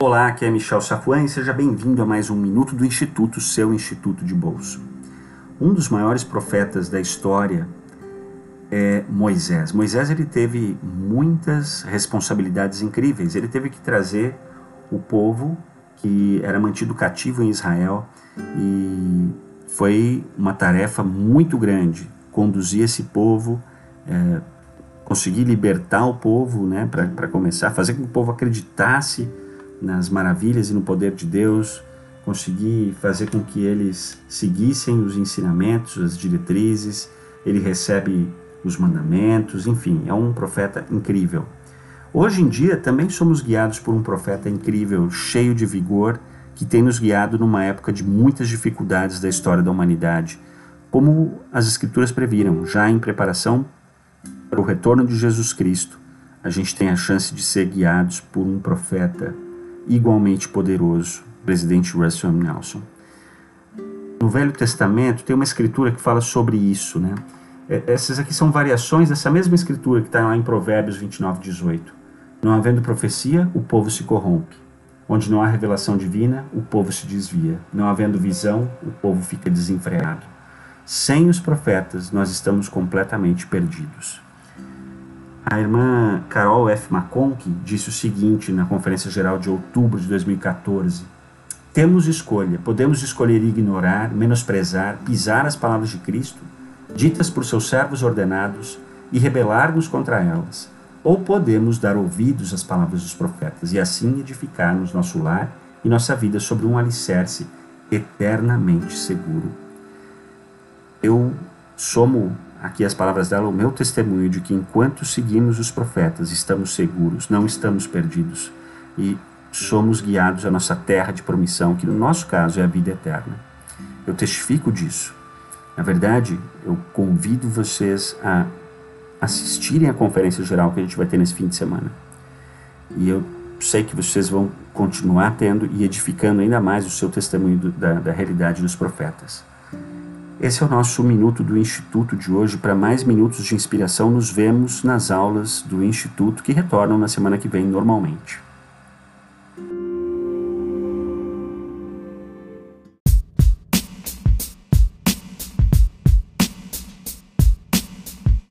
Olá, aqui é Michel Safuan e seja bem-vindo a mais um Minuto do Instituto, seu Instituto de Bolso. Um dos maiores profetas da história é Moisés. Moisés ele teve muitas responsabilidades incríveis. Ele teve que trazer o povo que era mantido cativo em Israel e foi uma tarefa muito grande conduzir esse povo, é, conseguir libertar o povo, né, para começar, fazer com que o povo acreditasse nas maravilhas e no poder de Deus, conseguir fazer com que eles seguissem os ensinamentos, as diretrizes, ele recebe os mandamentos, enfim, é um profeta incrível. Hoje em dia também somos guiados por um profeta incrível, cheio de vigor, que tem nos guiado numa época de muitas dificuldades da história da humanidade, como as Escrituras previram, já em preparação para o retorno de Jesus Cristo. A gente tem a chance de ser guiados por um profeta igualmente poderoso, presidente Russell M. Nelson. No Velho Testamento tem uma escritura que fala sobre isso, né? É, essas aqui são variações dessa mesma escritura que está lá em Provérbios 29, 18. Não havendo profecia, o povo se corrompe. Onde não há revelação divina, o povo se desvia. Não havendo visão, o povo fica desenfreado. Sem os profetas, nós estamos completamente perdidos. A irmã Carol F. McConkie disse o seguinte na Conferência Geral de outubro de 2014: Temos escolha, podemos escolher ignorar, menosprezar, pisar as palavras de Cristo, ditas por seus servos ordenados, e rebelar-nos contra elas, ou podemos dar ouvidos às palavras dos profetas e assim edificarmos nosso lar e nossa vida sobre um alicerce eternamente seguro. Eu somo aqui as palavras dela, o meu testemunho de que enquanto seguimos os profetas, estamos seguros, não estamos perdidos e somos guiados à nossa terra de promissão, que no nosso caso é a vida eterna. Eu testifico disso. Na verdade, eu convido vocês a assistirem à conferência geral que a gente vai ter nesse fim de semana. E eu sei que vocês vão continuar tendo e edificando ainda mais o seu testemunho do, da, da realidade dos profetas. Esse é o nosso minuto do Instituto de hoje. Para mais minutos de inspiração, nos vemos nas aulas do Instituto que retornam na semana que vem normalmente.